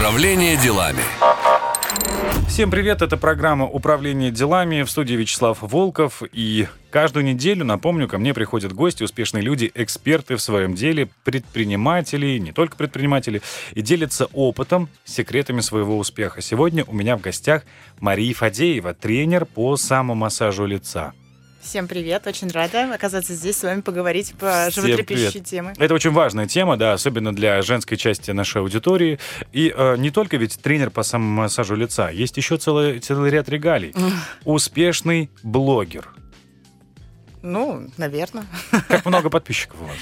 Управление делами. Всем привет, это программа «Управление делами» в студии Вячеслав Волков. И каждую неделю, напомню, ко мне приходят гости, успешные люди, эксперты в своем деле, предприниматели, не только предприниматели, и делятся опытом, секретами своего успеха. Сегодня у меня в гостях Мария Фадеева, тренер по самомассажу лица. Всем привет, очень рада оказаться здесь с вами поговорить по Всем животрепещущей теме. Это очень важная тема, да, особенно для женской части нашей аудитории. И э, не только ведь тренер по самомассажу лица, есть еще целый, целый ряд регалий. Успешный блогер. Ну, наверное. Как много подписчиков у вас?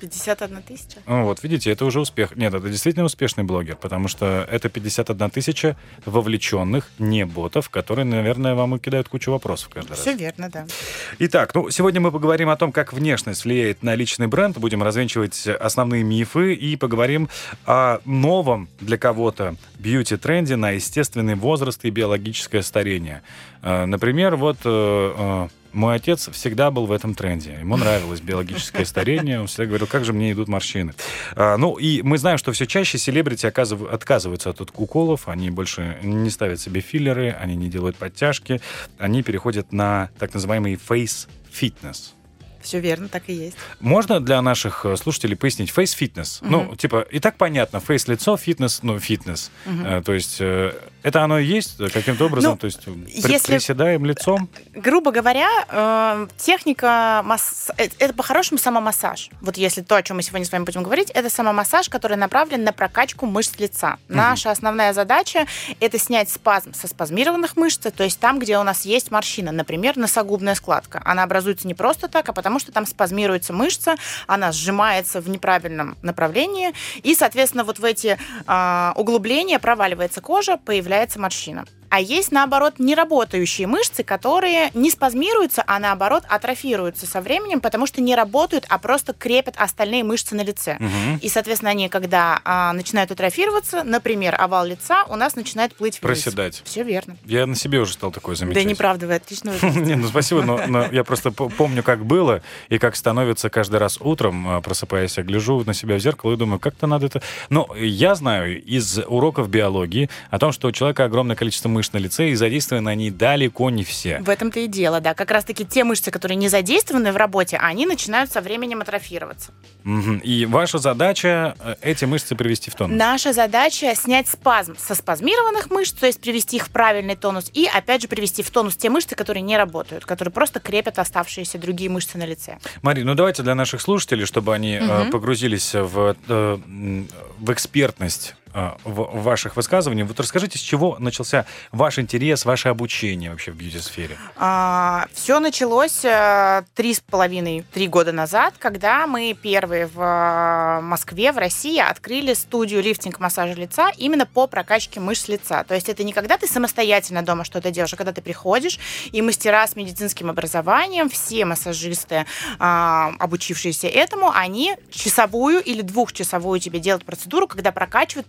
51 тысяча. Ну, вот, видите, это уже успех. Нет, это действительно успешный блогер, потому что это 51 тысяча вовлеченных, не ботов, которые, наверное, вам и кидают кучу вопросов каждый раз. Все верно, да. Итак, ну, сегодня мы поговорим о том, как внешность влияет на личный бренд, будем развенчивать основные мифы и поговорим о новом для кого-то бьюти-тренде на естественный возраст и биологическое старение. Э, Например, вот э, э, мой отец всегда был в этом тренде. Ему нравилось биологическое старение. Он всегда говорил, как же мне идут морщины. А, Ну, и мы знаем, что все чаще селебрити оказыв- отказываются от уколов. Они больше не ставят себе филлеры, они не делают подтяжки. Они переходят на так называемый face fitness. Все верно, так и есть. Можно для наших э, слушателей пояснить face fitness? Ну, типа, и так понятно, face лицо, фитнес, ну, фитнес. Э, то есть э, это оно и есть э, каким-то образом, Ну, то есть если- приседаем лицом. Грубо говоря, э, техника масс... э, это по-хорошему самомассаж. Вот если то, о чем мы сегодня с вами будем говорить, это самомассаж, который направлен на прокачку мышц лица. Наша основная задача это снять спазм со спазмированных мышц, то есть там, где у нас есть морщина, например, носогубная складка. Она образуется не просто так, а потому что там спазмируется мышца, она сжимается в неправильном направлении, и, соответственно, вот в эти а, углубления проваливается кожа, появляется морщина. А есть, наоборот, неработающие мышцы, которые не спазмируются, а наоборот атрофируются со временем, потому что не работают, а просто крепят остальные мышцы на лице. Мгм. И, соответственно, они, когда а, начинают атрофироваться, например, овал лица у нас начинает плыть вниз. Проседать. Все верно. Я на себе уже стал такое замечать. Да неправда, вы отлично. Не, ну спасибо, но, я просто помню, как было, и как становится каждый раз утром, а, просыпаясь, я гляжу на себя в зеркало и думаю, как-то надо это... Но я знаю из уроков биологии о том, что у человека огромное количество мышц на лице, и задействованы они далеко не все. В этом-то и дело, да. Как раз-таки те мышцы, которые не задействованы в работе, они начинают со временем атрофироваться. И ваша задача э, эти мышцы привести в тонус. Наша задача снять спазм со спазмированных мышц, то есть привести их в правильный тонус, и опять же привести в тонус те мышцы, которые не работают, которые просто крепят оставшиеся другие мышцы на лице. Мария, ну давайте для наших слушателей, чтобы они Мгм. погрузились в, э, в экспертность в- ваших высказываний. Вот расскажите, с чего начался ваш интерес, ваше обучение вообще в бьюти-сфере? все началось э, три с половиной, три года назад, когда мы первые в э, Москве, в России открыли студию лифтинг-массажа лица именно по прокачке мышц лица. То есть это не когда ты самостоятельно дома что-то делаешь, а когда ты приходишь, и мастера с медицинским образованием, все массажисты, а, обучившиеся этому, они часовую или двухчасовую тебе делают процедуру, когда прокачивают,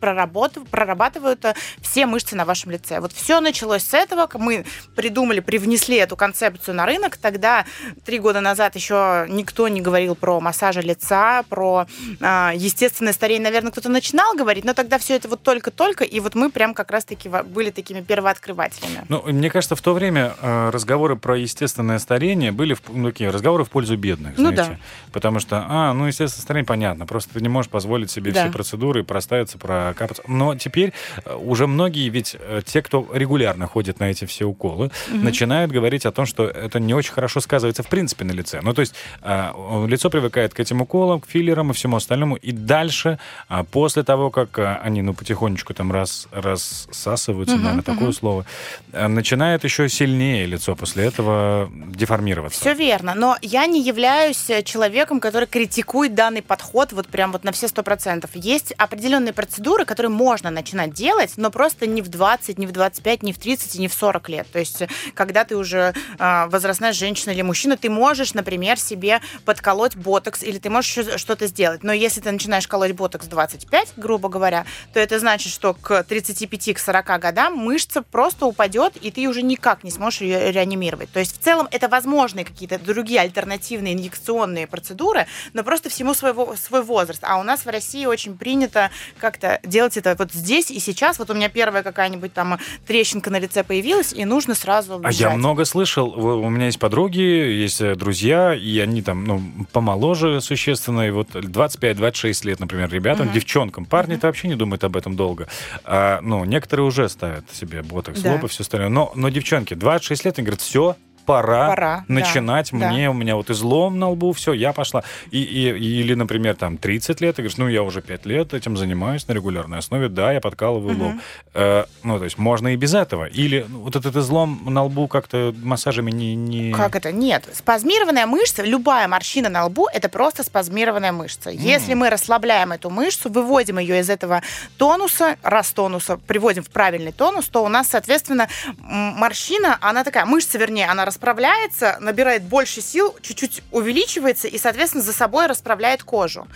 прорабатывают э, все мышцы на вашем лице. Вот все началось с этого, мы придумали, привнесли эту концепцию на рынок. Тогда, три года назад, еще никто не говорил про массажи лица, про а, естественное старение. Наверное, кто-то начинал говорить, но тогда все это вот только-только, и вот мы прям как раз-таки были такими первооткрывателями. Ну, мне кажется, в то время э, разговоры про естественное старение были в- ну, такие разговоры в пользу бедных, Ну знаете. Потому что, а, ну, естественное старение, понятно, просто ты не можешь позволить себе Да. все процедуры, проставиться, прокапаться. Но теперь э, уже многие, ведь э, те, кто регулярно ходит на эти все уколы, начинают говорить о том, что это не очень хорошо сказывается в принципе на лице. Ну, то есть э, лицо привыкает к этим уколам, к филлерам и всему остальному, и дальше, а, после того, как они, ну, потихонечку там раз, рассасываются, Мгм, наверное, такое мгм. слово, начинает еще сильнее лицо после этого деформироваться. Все верно, но я не являюсь человеком, который критикует данный подход вот прям вот на все сто процентов. Есть определенные процедуры, которые можно начинать делать, но просто не в 20, не в 25, не в 30 и не в 40 лет. То есть, когда ты уже э, возрастная женщина или мужчина, ты можешь, например, себе подколоть ботокс или ты можешь что-то сделать. Но если ты начинаешь колоть ботокс в 25, грубо говоря, то это значит, что к 35-40 годам мышца просто упадет, и ты уже никак не сможешь ее реанимировать. То есть в целом это возможные какие-то другие альтернативные инъекционные процедуры, но просто всему своего, свой возраст. А у нас в России очень принято как-то сделать это вот здесь и сейчас. Вот у меня первая какая-нибудь там трещинка на лице появилась, и нужно сразу А я много слышал. У меня есть подруги, есть э, друзья, и они там, ну, помоложе существенно, и вот 25-26 лет, например, ребятам, угу. девчонкам. Парни-то угу. вообще не думают об этом долго. А, ну, некоторые уже ставят себе ботокс, да. лоб и все остальное. Но, но девчонки, 26 лет, они говорят, все, пора, пора начинать. Да, Мне, да. у меня вот излом на лбу, все, я пошла. И, и, или, например, там 30 лет, ты говоришь, ну, я уже 5 лет этим занимаюсь на регулярной основе, да, я подкалываю угу. лоб. Э, ну, то есть можно и без этого. Или ну, вот этот излом на лбу как-то массажами не, не... Как это? Нет. Спазмированная мышца, любая морщина на лбу, это просто спазмированная мышца. Mm. Если мы расслабляем эту мышцу, выводим ее из этого тонуса, раз тонуса, приводим в правильный тонус, то у нас, соответственно, морщина, она такая, мышца, вернее, она расправляется, набирает больше сил, чуть-чуть увеличивается и, соответственно, за собой расправляет кожу.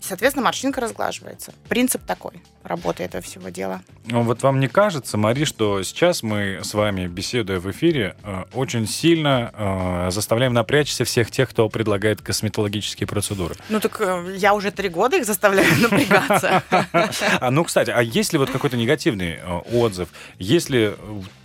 Соответственно, морщинка разглаживается. Принцип такой работы этого всего дела. Ну, вот вам не кажется, Мари, что сейчас мы с вами, беседуя в эфире, э, очень сильно э, заставляем напрячься всех тех, кто предлагает косметологические процедуры? Ну так э, я уже три года их заставляю напрягаться. А ну, кстати, а есть ли вот какой-то негативный отзыв? Если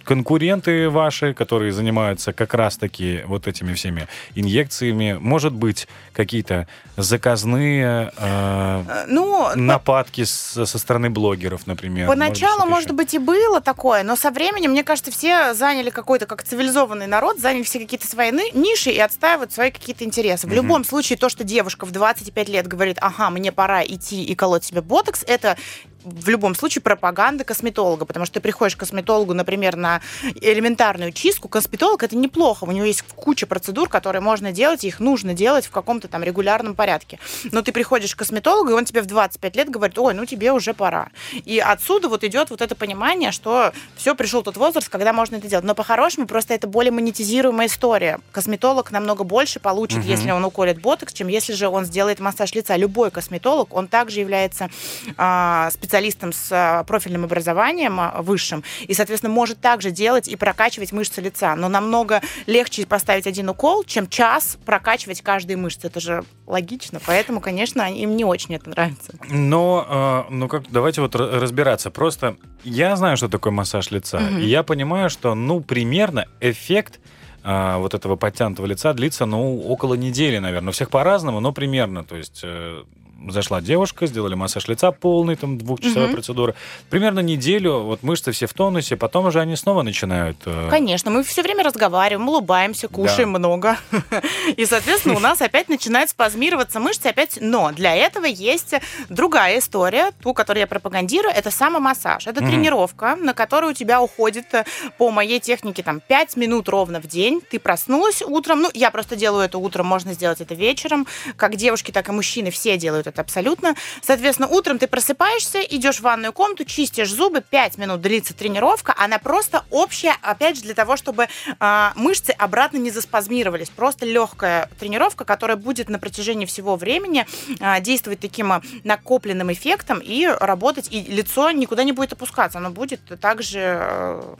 конкуренты ваши, которые занимаются как раз-таки вот этими всеми инъекциями, может быть, какие-то заказные э, э ну, нападки с, со стороны блогеров, например? Поначалу, может, может быть, и было такое, но со временем, мне кажется, все заняли какой-то, как цивилизованный народ, заняли все какие-то свои ниши и отстаивают свои какие-то интересы. В угу. любом случае, то, что девушка в 25 лет говорит, ага, мне пора идти и колоть себе ботокс, это в любом случае пропаганда косметолога, потому что ты приходишь к косметологу, например, на элементарную чистку, косметолог это неплохо, у него есть куча процедур, которые можно делать, и их нужно делать в каком-то там регулярном порядке. Но ты приходишь к косметологу, и он тебе в 25 лет говорит, ой, ну тебе уже пора. И отсюда вот идет вот это понимание, что все, пришел тот возраст, когда можно это делать. Но по-хорошему просто это более монетизируемая история. Косметолог намного больше получит, угу. если он уколет ботокс, чем если же он сделает массаж лица. Любой косметолог, он также является а, специалистом специалистом с а, профильным образованием а, высшим, и, соответственно, может также делать и прокачивать мышцы лица. Но намного легче поставить один укол, чем час прокачивать каждые мышцы. Это же логично. Поэтому, конечно, им не очень это нравится. Но, э, ну как, давайте вот разбираться. Просто я знаю, что такое массаж лица, угу. и я понимаю, что, ну, примерно эффект а, вот этого подтянутого лица длится, ну, около недели, наверное. У всех по-разному, но примерно. То есть э, зашла девушка, сделали массаж лица полный, там, двухчасовая угу. процедура. Примерно неделю, вот мышцы все в тонусе, потом уже они снова начинают... Э... Конечно, мы все время разговариваем, улыбаемся, кушаем да. много. И, соответственно, у нас опять начинают спазмироваться мышцы опять. Но для этого есть другая история, ту, которую я пропагандирую, это самомассаж. Это угу. тренировка, на которую у тебя уходит э, по моей технике там 5 минут ровно в день. Ты проснулась утром, ну, я просто делаю это утром, можно сделать это вечером. Как девушки, так и мужчины все делают это абсолютно. Соответственно, утром ты просыпаешься, идешь в ванную комнату, чистишь зубы, 5 минут длится тренировка, она просто общая, опять же, для того, чтобы э, мышцы обратно не заспазмировались. Просто легкая тренировка, которая будет на протяжении всего времени э, действовать таким накопленным эффектом и работать, и лицо никуда не будет опускаться, оно будет также э,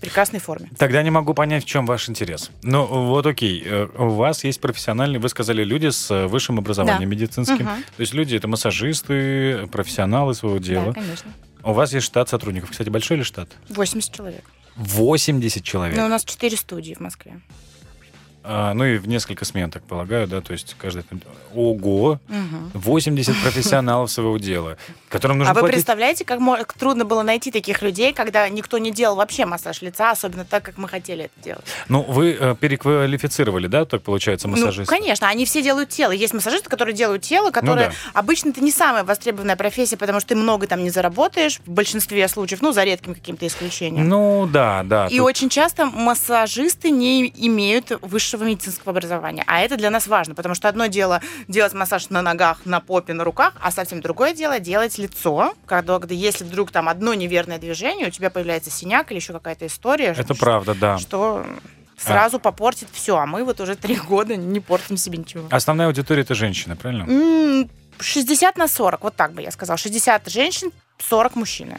прекрасной форме. Тогда не могу понять, в чем ваш интерес. Ну, вот окей, э, у вас есть профессиональные, вы сказали, люди с э, высшим образованием да. медицинским. Угу. То есть люди это массажисты, профессионалы своего дела. Да, конечно. У вас есть штат сотрудников. Кстати, большой ли штат? 80 человек. 80 человек? Ну, у нас 4 студии в Москве. А, ну и в несколько смен, так полагаю, да, то есть каждый... Ого! Угу. 80 профессионалов своего дела, которым нужно А вы платить... представляете, как, как трудно было найти таких людей, когда никто не делал вообще массаж лица, особенно так, как мы хотели это делать? Ну, вы э, переквалифицировали, да, так получается, массажист? Ну, конечно, они все делают тело. Есть массажисты, которые делают тело, которые... Ну, да. Обычно это не самая востребованная профессия, потому что ты много там не заработаешь, в большинстве случаев, ну, за редким каким-то исключением. Ну, да, да. И тут... очень часто массажисты не имеют высшего высшего медицинского образования. А это для нас важно, потому что одно дело делать массаж на ногах, на попе, на руках, а совсем другое дело делать лицо, когда, когда если вдруг там одно неверное движение, у тебя появляется синяк или еще какая-то история. Это что, правда, да. Что сразу а. попортит все, а мы вот уже три года не портим себе ничего. Основная аудитория это женщины, правильно? 60 на 40, вот так бы я сказала. 60 женщин, 40 мужчины.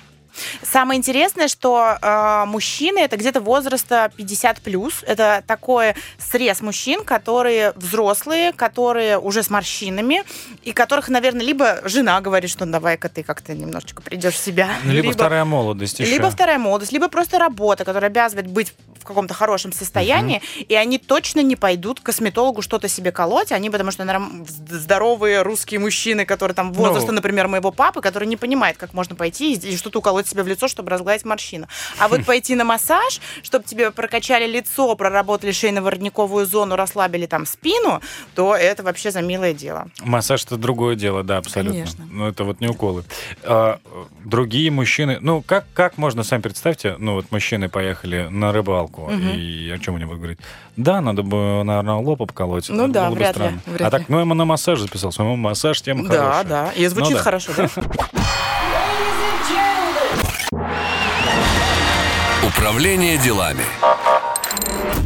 Самое интересное, что э, мужчины это где-то возраста 50 плюс. Это такой срез мужчин, которые взрослые, которые уже с морщинами, и которых, наверное, либо жена говорит, что давай-ка ты как-то немножечко придешь в себя. Ну, либо, либо вторая молодость еще. Либо вторая молодость, либо просто работа, которая обязывает быть в каком-то хорошем состоянии, угу. и они точно не пойдут к косметологу что-то себе колоть, они потому что наверное, здоровые русские мужчины, которые там возраста, ну, например, моего папы, который не понимает, как можно пойти и что-то уколоть себе в лицо, чтобы разгладить морщину. А вот пойти на массаж, чтобы тебе прокачали лицо, проработали шейно-воротниковую зону, расслабили там спину, то это вообще за милое дело. Массаж это другое дело, да, абсолютно. Конечно. Но это вот не уколы. А, другие мужчины, ну как как можно сами представьте, ну вот мужчины поехали на рыбалку. Угу. И о чем они будут говорить? Да, надо бы, наверное, лоб обколоть. Ну да, вряд ли, вряд а так, ну, я на массаж записал. Своему массаж тема да, хорошая. Да, да. И звучит ну, да. хорошо, да? Управление делами.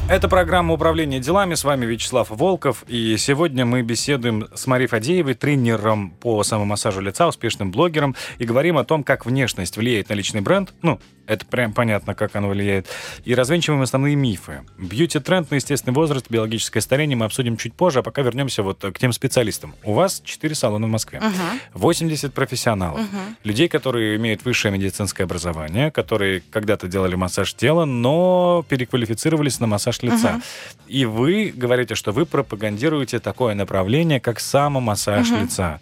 Это программа «Управление делами». С вами Вячеслав Волков. И сегодня мы беседуем с Марией Фадеевой, тренером по самомассажу лица, успешным блогером, и говорим о том, как внешность влияет на личный бренд. Ну, это прям понятно, как оно влияет. И развенчиваем основные мифы. Бьюти-тренд на естественный возраст, биологическое старение мы обсудим чуть позже, а пока вернемся вот к тем специалистам. У вас 4 салона в Москве. Uh-huh. 80 профессионалов. Uh-huh. Людей, которые имеют высшее медицинское образование, которые когда-то делали массаж тела, но переквалифицировались на массаж лица. Uh-huh. И вы говорите, что вы пропагандируете такое направление, как самомассаж uh-huh. лица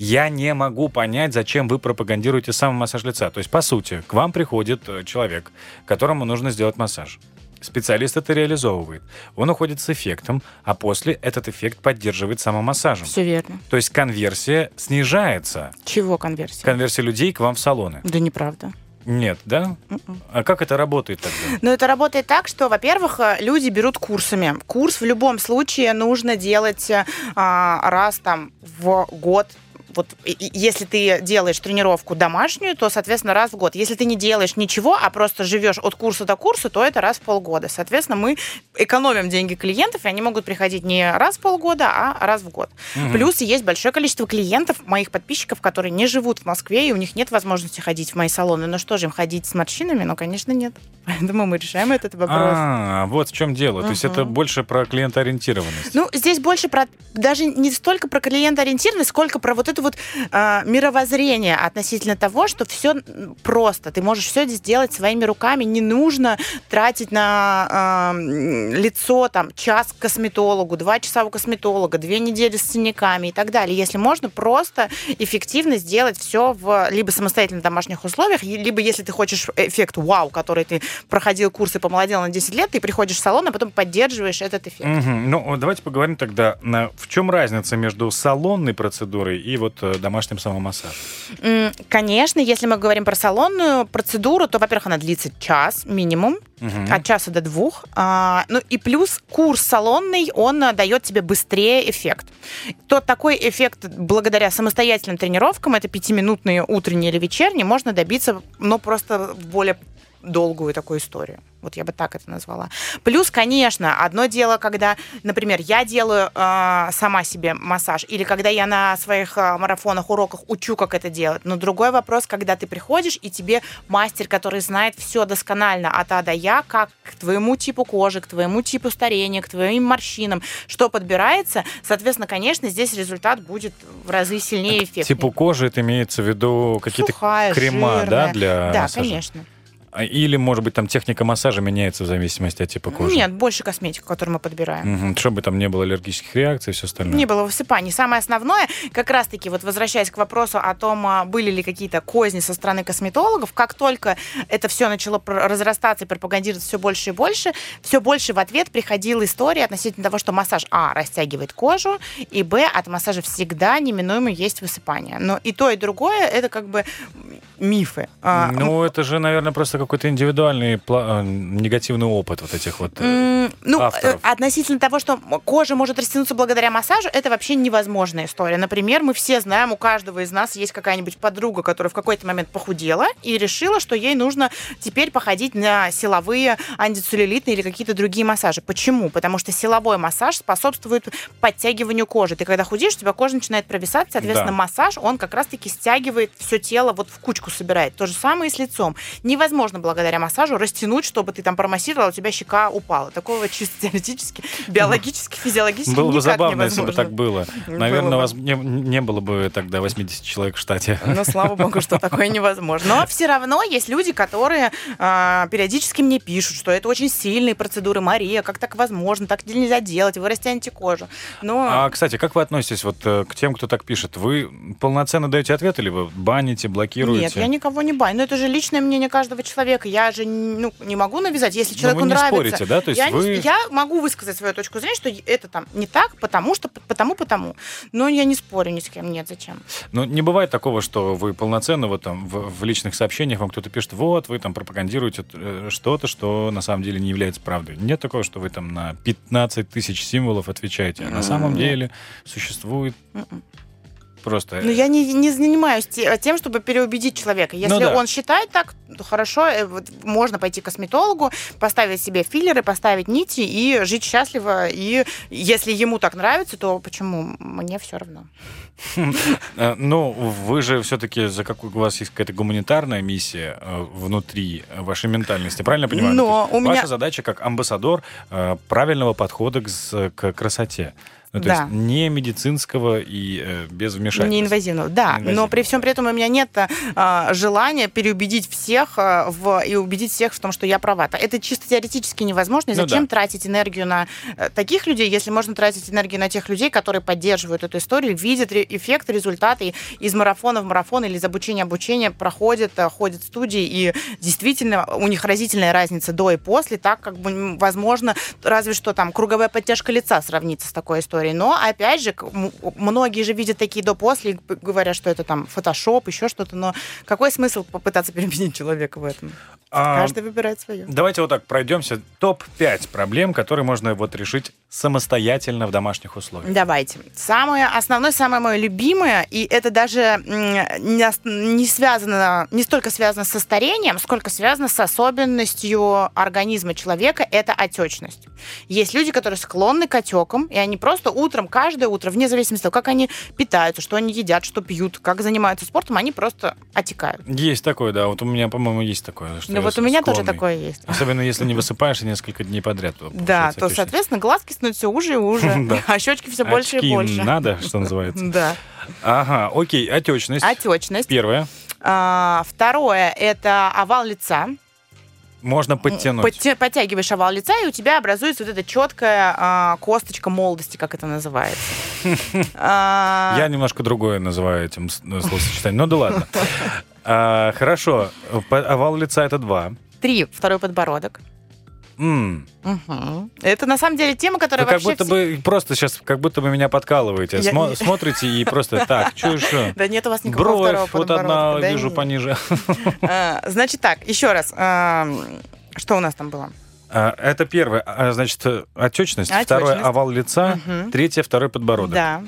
я не могу понять, зачем вы пропагандируете самый массаж лица. То есть, по сути, к вам приходит э, человек, которому нужно сделать массаж. Специалист это реализовывает. Он уходит с эффектом, а после этот эффект поддерживает самомассажем. Все верно. То есть конверсия снижается. Чего конверсия? Конверсия людей к вам в салоны. Да неправда. Нет, да? Mm-mm. М-м. А как это работает тогда? Ну, это работает так, что, во-первых, э, люди берут курсами. Курс в любом случае нужно делать а, раз там в год, вот если ты делаешь тренировку домашнюю, то, соответственно, раз в год. Если ты не делаешь ничего, а просто живешь от курса до курса, то это раз в полгода. Соответственно, мы экономим деньги клиентов, и они могут приходить не раз в полгода, а раз в год. Угу. Плюс есть большое количество клиентов, моих подписчиков, которые не живут в Москве, и у них нет возможности ходить в мои салоны. Ну что же, им ходить с морщинами? Ну, конечно, нет. Поэтому мы решаем этот вопрос. А, вот в чем дело. Угу. То есть это больше про клиентоориентированность. Ну, здесь больше про даже не столько про клиентоориентированность, сколько про вот эту вот э, мировоззрение относительно того, что все просто. Ты можешь все сделать своими руками. Не нужно тратить на э, лицо там час к косметологу, два часа у косметолога, две недели с синяками и так далее. Если можно просто эффективно сделать все в либо самостоятельно домашних условиях, либо если ты хочешь эффект вау, который ты проходил курсы, помолодел на 10 лет, ты приходишь в салон, а потом поддерживаешь этот эффект. Угу. Ну, давайте поговорим тогда, в чем разница между салонной процедурой и вот э, домашним самомассажем? Конечно, если мы говорим про салонную процедуру, то, во-первых, она длится час минимум, угу. от часа до двух. А, ну и плюс курс салонный, он а, дает тебе быстрее эффект. То такой эффект благодаря самостоятельным тренировкам, это пятиминутные утренние или вечерние, можно добиться, но просто в более долгую такую историю. Вот я бы так это назвала. Плюс, конечно, одно дело, когда, например, я делаю э, сама себе массаж, или когда я на своих э, марафонах, уроках учу, как это делать. Но другой вопрос, когда ты приходишь, и тебе мастер, который знает все досконально от А до Я, как к твоему типу кожи, к твоему типу старения, к твоим морщинам, что подбирается, соответственно, конечно, здесь результат будет в разы сильнее эффектнее. Типу кожи, это имеется в виду какие-то крема, жирная. да, для Да, массажа? конечно. А, или, может быть, там техника массажа меняется в зависимости от типа кожи? Нет, больше косметика, которую мы подбираем. Угу, чтобы там не было аллергических реакций и все остальное. Не было высыпаний. Самое основное, как раз-таки, вот возвращаясь к вопросу о том, а, были ли какие-то козни со стороны косметологов, как только это все начало разрастаться и пропагандироваться все больше и больше, все больше в ответ приходила история относительно того, что массаж, а, растягивает кожу, и, б, от массажа всегда неминуемо есть высыпание. Но и то, и другое, это как бы мифы. А, ну, это же, наверное, просто какой-то индивидуальный э, негативный опыт вот этих вот mm, ну, авторов. относительно того, что кожа может растянуться благодаря массажу, это вообще невозможная история. Например, мы все знаем, у каждого из нас есть какая-нибудь подруга, которая в какой-то момент похудела и решила, что ей нужно теперь походить на силовые антицеллюлитные или какие-то другие массажи. Почему? Потому что силовой массаж способствует подтягиванию кожи. Ты когда худеешь, у тебя кожа начинает провисать, соответственно, да. массаж, он как раз-таки стягивает все тело вот в кучку собирает. То же самое и с лицом. Невозможно благодаря массажу растянуть, чтобы ты там промассировал, у тебя щека упала. Такого чисто теоретически, биологически, физиологически Было бы забавно, если бы невозможно. так было. Было Наверное, бы. вас не, не было бы тогда 80 человек в штате. Но слава богу, что такое невозможно. Но все равно есть люди, которые а, периодически мне пишут, что это очень сильные процедуры. Мария, как так возможно? Так нельзя делать, вы растянете кожу. Но А, кстати, как вы относитесь вот э, к тем, кто так пишет? Вы полноценно даете ответы, либо баните, блокируете? нет, я никого не баню. Но это же личное мнение каждого человека. Я же ну, не могу навязать, если Но человеку вы не нравится. спорите, да? То есть я, не- вы... я могу высказать свою точку зрения, что это там не так, потому что, потому, потому. Но я не спорю ни с кем, нет, зачем. Ну, не бывает такого, что вы полноценно вот там в, в личных сообщениях вам кто-то пишет, вот, вы там пропагандируете э, что-то, что на самом деле не является правдой. Нет такого, что вы там на 15 тысяч символов отвечаете. А на самом деле существует Мгм. Просто... Ну, я не, не занимаюсь те- тем, чтобы переубедить человека. Если Ну да. он считает так, то хорошо, э, вот можно пойти к косметологу, поставить себе филлеры, поставить нити и жить счастливо. И если ему так нравится, то почему? Мне все равно. Э, Ну, вы же все-таки за какую у вас есть какая-то гуманитарная миссия э, внутри вашей ментальности, правильно понимаю? Но Ну, у меня- Ваша задача как амбассадор э, правильного подхода к красоте. Ну, то Да. есть не медицинского и э, без вмешательства. Неинвазивного, да. Неинвазивного. Но при всем при этом у меня нет а, желания переубедить всех а, в, и убедить всех в том, что я права. Это чисто теоретически невозможно. И Ну зачем да. тратить энергию на э, таких людей, если можно тратить энергию на тех людей, которые поддерживают эту историю, видят эффект, результаты из марафона в марафон или из обучения в обучение проходят, а, ходят в студии, и действительно у них разительная разница до и после, так как бы, возможно, разве что там круговая подтяжка лица сравнится с такой историей. Но, опять же, многие же видят такие до-после и говорят, что это там фотошоп, еще что-то, но какой смысл попытаться переубедить человека в этом? А, Каждый выбирает свое. Давайте вот так пройдемся. Топ-5 проблем, которые можно вот решить самостоятельно в домашних условиях. Давайте. Самое основное, самое мое любимое, и это даже не, связано, не столько связано со старением, сколько связано с особенностью организма человека, это отечность. Есть люди, которые склонны к отекам, и они просто утром, каждое утро, вне зависимости от того, как они питаются, что они едят, что пьют, как занимаются спортом, они просто отекают. Есть такое, да. Вот у меня, по-моему, есть такое. Что Ну вот у меня тоже склонный. такое есть. Особенно если не высыпаешься несколько дней подряд. Да, то, отечность. соответственно, глазки становятся все уже и уже, а щечки все больше и больше. надо, что называется. Да. Ага, окей, отечность. Отечность. Первое. А, второе это овал лица. Можно подтянуть. Подтя- подтягиваешь овал лица, и у тебя образуется вот эта четкая а, косточка молодости, как это называется. А, Я немножко другое называю этим э, словосочетанием. Ну да ладно. А, Хорошо. Овал лица это два. Три. Второй подбородок. М. Мгм. Это на самом деле тема, которая Вы как вообще... будто все- бы просто сейчас как будто бы меня подкалываете. Я- Смо- Смотрите и просто так, что еще? Да нет у вас никакого второго Бровь, вот одна. Да вижу нет. пониже. А, Значит так, еще раз. Что у нас там было? А, Это первое, а, значит, отечность. Отечность. Второе, овал лица. Мгм. Третье, второй подбородок. Да.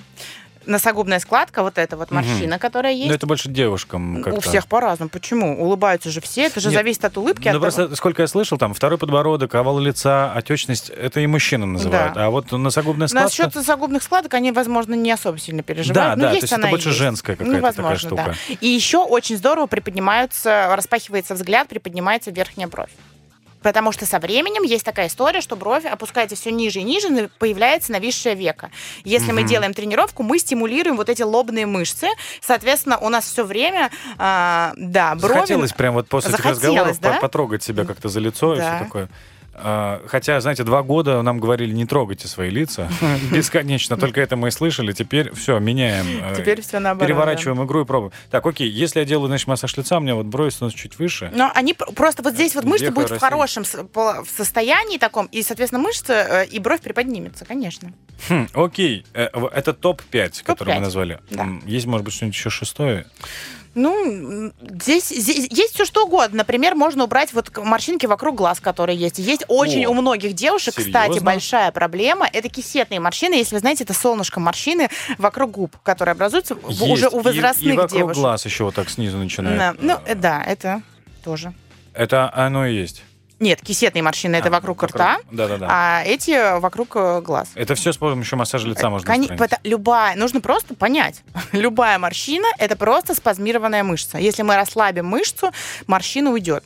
Носогубная складка, вот эта вот морщина, которая есть. Ну, это больше девушкам У как-то. всех по-разному. Почему? Улыбаются же все. Это же Нет. зависит от улыбки. Ну, от того- просто, сколько я слышал, там, второй подбородок, овал лица, отечность, это и мужчинам называют. Да. А вот носогубная складка... Насчет носогубных складок они, возможно, не особо сильно переживают. Да, но да, есть то есть это больше есть. женская Ну, какая-то такая возможно, штука. да. И еще очень здорово приподнимаются, распахивается взгляд, приподнимается верхняя бровь. Потому что со временем есть такая история, что бровь опускается все ниже и ниже, появляется нависшее веко. Если мы Мгм. делаем тренировку, мы стимулируем вот эти лобные мышцы. Соответственно, у нас все время, а, да, брови... Захотелось прям вот после этих Захотелось, разговоров да? по- потрогать себя как-то за лицо и Да. все такое. А, Хотя, знаете, два года нам говорили, не трогайте свои лица. Бесконечно. Только это мы и слышали. Теперь все, меняем. э, Теперь все наоборот. да. Переворачиваем игру и пробуем. Так, окей, если я делаю, значит, массаж лица, у меня вот брови становятся чуть выше. Но они пр- просто вот здесь вот мышцы будут в хорошем в состоянии таком, и, соответственно, мышцы э, и бровь приподнимется, конечно. Хм, окей, Э, это топ-5, который мы назвали. Да. Есть, может быть, что-нибудь еще шестое? Ну, здесь, здесь есть все что угодно. Например, можно убрать вот морщинки вокруг глаз, которые есть. Есть очень О, у многих девушек, кстати, серьезно? большая проблема. Это кисетные морщины. Если вы знаете, это солнышко морщины вокруг губ, которые образуются Есть. уже у И- возрастных и, вокруг девушек. глаз еще вот так снизу начинает. Да. Ну, э, э, да, это тоже. Это оно и есть. Нет, кисетные морщины это А, вокруг рта, Да-да-да. а эти вокруг э, глаз. Это все с помощью массажа лица можно устранить. пота- любая, нужно просто понять, любая морщина это просто спазмированная мышца. Если мы расслабим мышцу, морщина уйдет.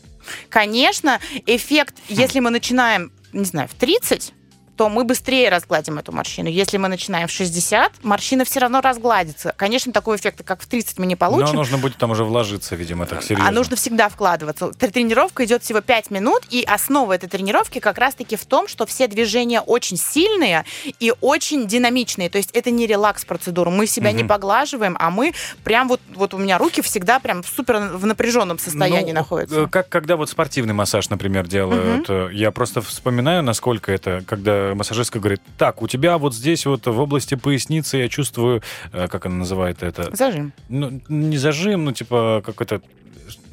Конечно, эффект, если мы начинаем, не знаю, в 30, то мы быстрее разгладим эту морщину. Если мы начинаем в 60, морщина все равно разгладится. Конечно, такого эффекта, как в 30, мы не Но получим. нужно будет там уже вложиться, видимо, так серьезно. А нужно всегда вкладываться. Тр- Тренировка идет всего 5 минут, и основа этой тренировки как раз-таки в том, что все движения очень сильные и очень динамичные. То есть это не релакс-процедура. Мы себя не Мгм. поглаживаем, а мы прям вот, вот у меня руки всегда прям супер в напряженном состоянии Ну, находятся. э, Как когда вот спортивный массаж, например, делают, э, я просто вспоминаю, насколько это, когда массажистка говорит, так, у тебя вот здесь вот в области поясницы я чувствую, э, как она называет это, Зажим. ну, не зажим, ну типа какой-то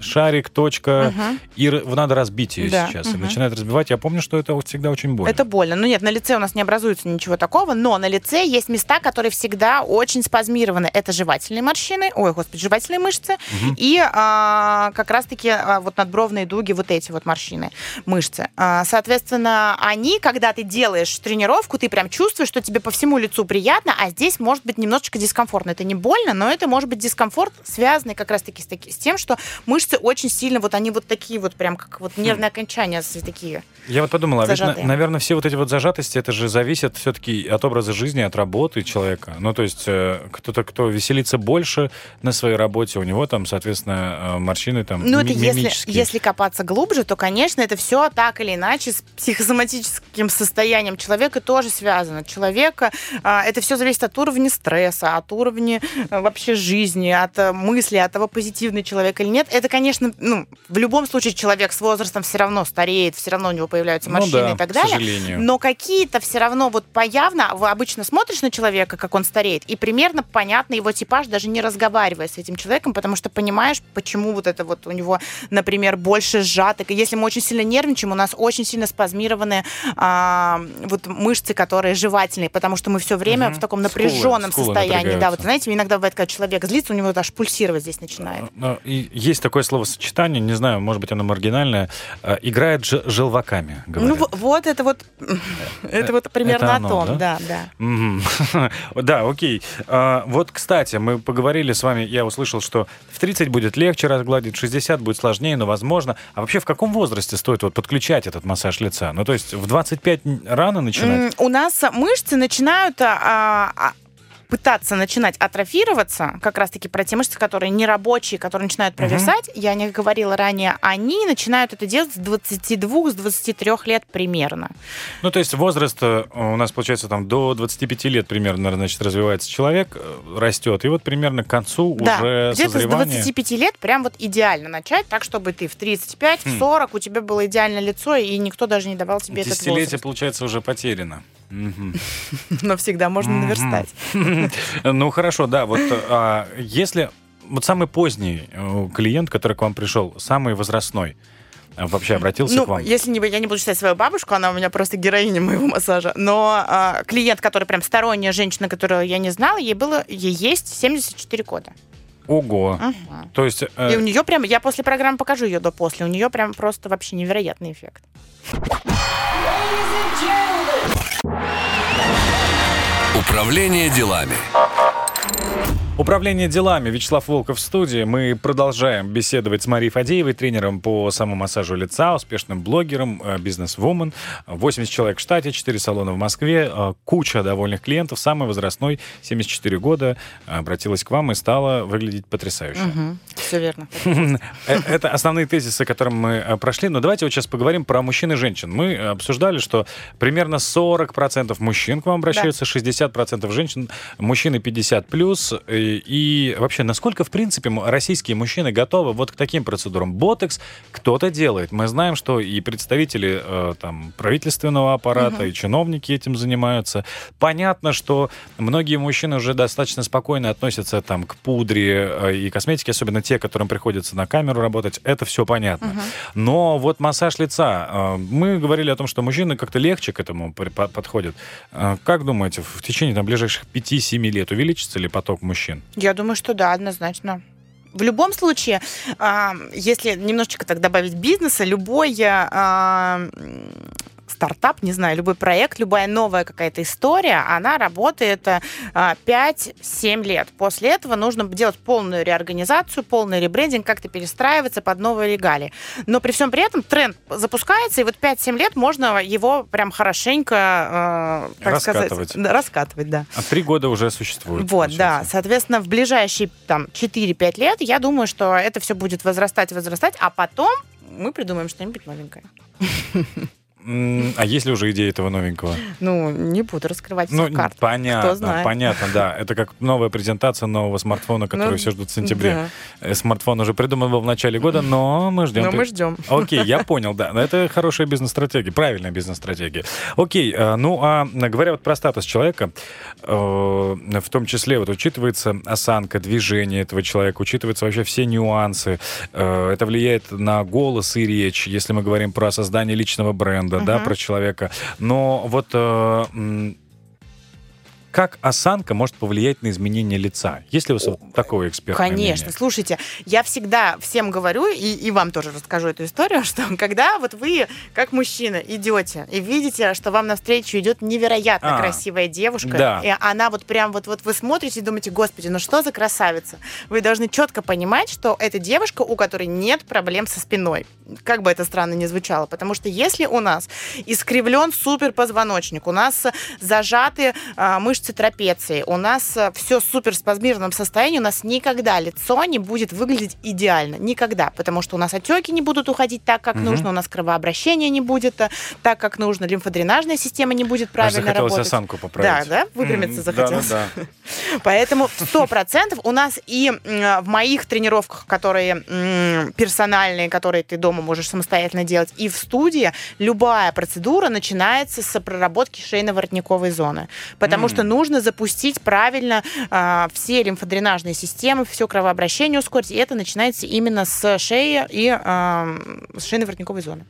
шарик, точка, Мгм. и надо разбить ее Да, сейчас. И мгм. начинает разбивать. Я помню, что это всегда очень больно. Это больно. Ну нет, на лице у нас не образуется ничего такого, но на лице есть места, которые всегда очень спазмированы. Это жевательные морщины, ой, господи, жевательные мышцы, Мгм. и а, как раз-таки а, вот надбровные дуги, вот эти вот морщины, мышцы. А, соответственно, они, когда ты делаешь тренировку, ты прям чувствуешь, что тебе по всему лицу приятно, а здесь может быть немножечко дискомфортно. Это не больно, но это может быть дискомфорт, связанный как раз-таки с, таки- с тем, что мышцы очень сильно, вот они вот такие вот прям как вот нервные окончания такие. Я вот подумала, ведь, наверное, все вот эти вот зажатости, это же зависит все-таки от образа жизни, от работы человека. Ну, то есть э, кто-то, кто веселится больше на своей работе, у него там, соответственно, э, морщины там Ну, это если, если копаться глубже, то, конечно, это все так или иначе с психосоматическим состоянием человека тоже связано. Человека, а, это все зависит от уровня стресса, от уровня а, вообще жизни, от мысли, от того, позитивный человек или нет. Это, конечно, ну, в любом случае человек с возрастом все равно стареет, все равно у него появляются Ну морщины да, и так далее. сожалению. Но какие-то все равно вот появно, вы обычно смотришь на человека, как он стареет, и примерно понятно его типаж, даже не разговаривая с этим человеком, потому что понимаешь, почему вот это вот у него, например, больше сжаток. И если мы очень сильно нервничаем, у нас очень сильно спазмированы а, вот мышцы, которые жевательные, потому что мы все время Мгм. в таком Скулы- напряженном скулы состоянии. Да, вот знаете, иногда бывает, когда человек злится, у него аж пульсировать здесь начинает. Ну, и есть такое словосочетание, не знаю, может быть, оно маргинальное, э, играет ж- желваками, говорят. Ну, вот это вот, это вот примерно это о оно, том, да? да, да. Да, окей. А, Вот, кстати, мы поговорили с вами, я услышал, что в 30 будет легче разгладить, в 60 будет сложнее, но возможно. А вообще в каком возрасте стоит вот подключать этот массаж лица? Ну, то есть в 25 н- рано начинать? У нас мышцы начинают а, а, пытаться начинать атрофироваться, как раз-таки про те мышцы, которые нерабочие, которые начинают провисать, я не говорила ранее, они начинают это делать с 22, с 23 лет примерно. Ну, то есть возраст э, у нас, получается, там до 25 лет примерно, значит, развивается человек, э, растет, и вот примерно к концу да, уже где-то с созревание... 25 лет прям вот идеально начать, так, чтобы ты в 35, в Хм. 40 у тебя было идеальное лицо, и никто даже не давал тебе этот Десятилетие, возраст. получается, уже потеряно. Но всегда можно наверстать. Ну, хорошо, да, вот а, если... Вот самый поздний э, клиент, который к вам пришел, самый возрастной, э, вообще обратился ну, к вам? если не, я не буду считать свою бабушку, она у меня просто героиня моего массажа, но а, клиент, который прям сторонняя женщина, которую я не знала, ей было, ей есть 74 года. Ого. Мгм. То есть... э, И у нее прям, я после программы покажу ее до-после, у нее прям просто вообще невероятный эффект. Управление делами. Управление делами. Вячеслав Волков в студии. Мы продолжаем беседовать с Марией Фадеевой, тренером по самомассажу лица, успешным блогером, э, бизнес-вумен. 80 человек в штате, 4 салона в Москве, э, куча довольных клиентов. Самый возрастной, 74 года, обратилась к вам и стала выглядеть потрясающе. Все верно. Э, Это основные тезисы, которые мы прошли. Но давайте вот сейчас поговорим про мужчин и женщин. Мы обсуждали, что примерно 40% мужчин к вам обращаются, 60% женщин, мужчины 50 плюс. И, вообще, насколько, в принципе, российские мужчины готовы вот к таким процедурам? Ботекс кто-то делает. Мы знаем, что и представители э, там, правительственного аппарата, и чиновники этим занимаются. Понятно, что многие мужчины уже достаточно спокойно относятся там, к пудре э, и косметике, особенно те, которым приходится на камеру работать. Это все понятно. Но вот массаж лица. э, Мы говорили о том, что мужчины как-то легче к этому подходят. Э, Как думаете, в течение там, ближайших 5-7 лет увеличится ли поток мужчин? Я думаю, что да, однозначно. в любом случае, а, если немножечко так добавить бизнеса, любой а, стартап, не знаю, любой проект, любая новая какая-то история, она работает 5-7 лет. После этого нужно делать полную реорганизацию, полный ребрендинг, как-то перестраиваться под новые регалии. Но при всем при этом тренд запускается, и вот 5-7 лет можно его прям хорошенько, э, так раскатывать. сказать, раскатывать, да. А три года уже существует. Вот, получается. да. Соответственно, в ближайшие там 4-5 лет я думаю, что это все будет возрастать, возрастать, а потом мы придумаем что-нибудь новенькое. А есть ли уже идея этого новенького? Ну, не буду раскрывать ну, карт. Понятно, понятно, да. Это как новая презентация нового смартфона, который ну, все ждут в сентябре. Да. Э, смартфон уже придуман был в начале года, но мы ждем. Но мы ждем. Окей, я понял, да. Это хорошая бизнес-стратегия, правильная бизнес-стратегия. Окей, э, ну а говоря вот про статус человека, э, в том числе вот учитывается осанка, движение этого человека, учитываются вообще все нюансы. Это влияет на голос и речь, если мы говорим про создание личного бренда угу. да, про человека. Но вот э, как осанка может повлиять на изменение лица? Есть ли у вас вот такого эксперта? Конечно. Мнение? Слушайте, я всегда всем говорю, и, и вам тоже расскажу эту историю, что когда вот вы, как мужчина, идете и видите, что вам навстречу идет невероятно а, красивая девушка, да. и она вот прям вот, вот вы смотрите и думаете, господи, ну что за красавица? Вы должны четко понимать, что это девушка, у которой нет проблем со спиной. Как бы это странно ни звучало. Потому что если у нас искривлен суперпозвоночник, у нас зажаты а, мышцы мышцы трапеции, у нас э, все супер в спазмированном состоянии, у нас никогда лицо не будет выглядеть идеально. Никогда. Потому что у нас отеки не будут уходить так, как угу. нужно, у нас кровообращение не будет э, так, как нужно, лимфодренажная система не будет правильно Аж работать. осанку поправить. Да, да? Выпрямиться mm, захотелось. Да, да, да. Поэтому сто процентов у нас и в моих тренировках, которые персональные, которые ты дома можешь самостоятельно делать, и в студии любая процедура начинается с проработки шейно-воротниковой зоны. Потому mm. что нужно запустить правильно э, все лимфодренажные системы, все кровообращение ускорить. И это начинается именно с шеи и э, с шейно-воротниковой зоны.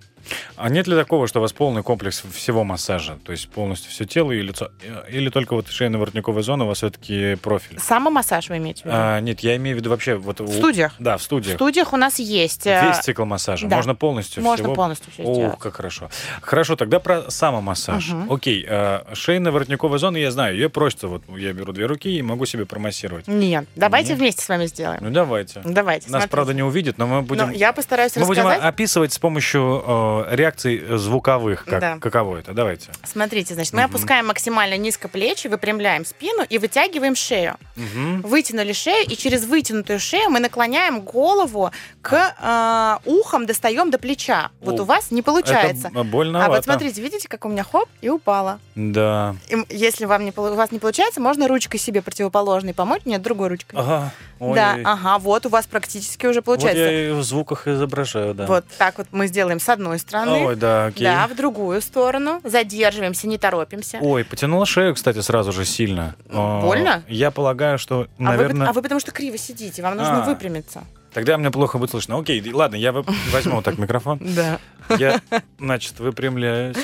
А нет ли такого, что у вас полный комплекс всего массажа? То есть полностью все тело и лицо? Или только вот шейно-воротниковая зона у вас все-таки профиль? Самомассаж вы имеете в виду? А, нет, я имею в виду вообще... Вот в студиях? Да, в студиях. В студиях у нас есть... Э, Весь цикл массажа? Да. Можно полностью Можно всего? полностью все Ух, сделать. как хорошо. Хорошо, тогда про самомассаж. Угу. Окей, э, шейно-воротниковая зона, я знаю, ее просто вот я беру две руки и могу себе промассировать. Нет, давайте нет? вместе с вами сделаем. Ну, давайте. Давайте, Нас, смотрите. правда, не увидят, но мы будем... Но я постараюсь мы рассказать. будем описывать с помощью э, реакций звуковых, как, да. каково это. Давайте. Смотрите, значит, мы угу. опускаем максимально низко плечи, выпрямляем спину и вытягиваем шею. Угу. Вытянули шею, и через вытянутую шею мы наклоняем голову к э, ухам, достаем до плеча. Вот у вас не получается. Это больно. А вот смотрите, видите, как у меня хоп, и упала. Да. И если вам не, у вас не получается, можно ручкой себе противоположной помочь, нет, другой ручкой. Ага. Ой. Да, ага, вот у вас практически уже получается. Вот я и в звуках изображаю, да. Вот так вот мы сделаем с одной стороны. Ой, да, окей. Да, в другую сторону. Задерживаемся, не торопимся. Ой, потянула шею, кстати, сразу же сильно. Больно? Я полагаю, что, наверное... А вы, а вы потому что криво сидите, вам нужно а. выпрямиться. Тогда мне плохо будет слышно. Окей, ладно, я возьму вот так микрофон. Да. Я, значит, выпрямляюсь.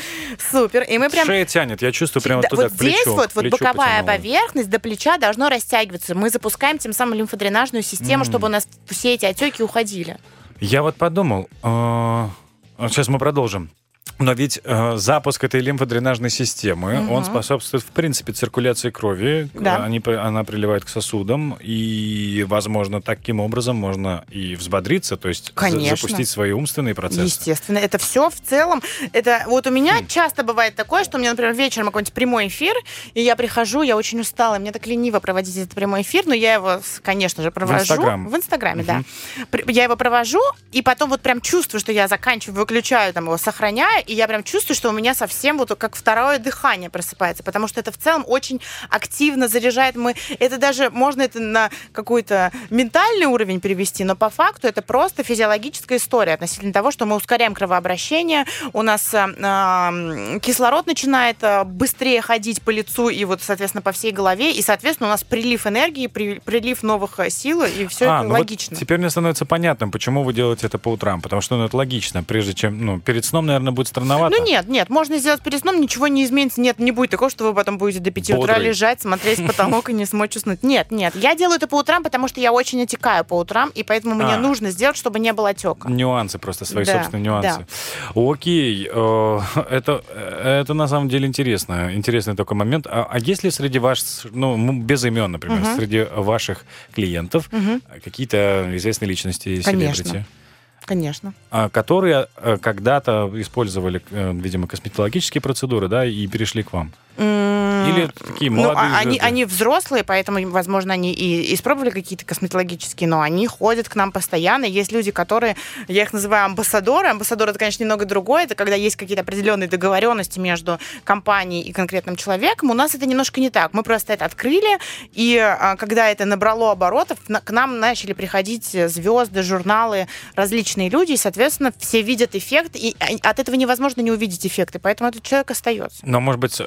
Супер. И мы прям... Шея тянет, я чувствую прямо туда, вот к плечу. здесь вот, вот боковая поверхность до плеча должно растягиваться. Мы запускаем тем самым лимфодренажную систему, чтобы у нас все эти отеки уходили. Я вот подумал, сейчас мы продолжим. Но ведь э, запуск этой лимфодренажной системы, угу. он способствует, в принципе, циркуляции крови. Да. Они, она приливает к сосудам, и, возможно, таким образом можно и взбодриться, то есть Конечно. запустить свои умственные процессы. Естественно. Это все в целом. Это вот у меня хм. часто бывает такое, что у меня, например, вечером какой-нибудь прямой эфир, и я прихожу, я очень устала, мне так лениво проводить этот прямой эфир, но я его, конечно же, провожу. В, Инстаграм. в Инстаграме, угу. да. Я его провожу, и потом вот прям чувствую, что я заканчиваю, выключаю там его, сохраняю, и я прям чувствую, что у меня совсем вот как второе дыхание просыпается, потому что это в целом очень активно заряжает. Мы это даже можно это на какой-то ментальный уровень перевести, но по факту это просто физиологическая история относительно того, что мы ускоряем кровообращение, у нас э, кислород начинает э, быстрее ходить по лицу и вот, соответственно, по всей голове, и, соответственно, у нас прилив энергии, при, прилив новых э, сил, и все а, это ну логично. Вот теперь мне становится понятным, почему вы делаете это по утрам, потому что ну, это логично. Прежде чем, ну, перед сном, наверное, будет странновато. Ну нет, нет, можно сделать перед сном, ничего не изменится. Нет, не будет такого, что вы потом будете до 5 утра лежать, смотреть в потолок и не смочь уснуть. Нет, нет. Я делаю это по утрам, потому что я очень отекаю по утрам, и поэтому мне А. нужно сделать, чтобы не было отека. Нюансы просто, свои Да, собственные нюансы. Окей, э, это, это на самом деле интересно, интересный такой момент. А, а есть ли среди вас, ну, без имен, например, среди ваших клиентов какие-то известные личности, Конечно. селебрити, Конечно. а, которые э, когда-то использовали, э, видимо, косметологические процедуры, да, и перешли к вам? Или такие Ну, молодые а- они, звезды? они взрослые, поэтому, возможно, они и испробовали какие-то косметологические, но они ходят к нам постоянно. Есть люди, которые, я их называю амбассадоры. Амбассадор это, конечно, немного другое. Это когда есть какие-то определенные договоренности между компанией и конкретным человеком. У нас это немножко не так. Мы просто это открыли, и а, когда это набрало оборотов, к нам начали приходить звезды, журналы, различные люди, и, соответственно, все видят эффект, и а, от этого невозможно не увидеть эффекты, поэтому этот человек остается. Но, может быть,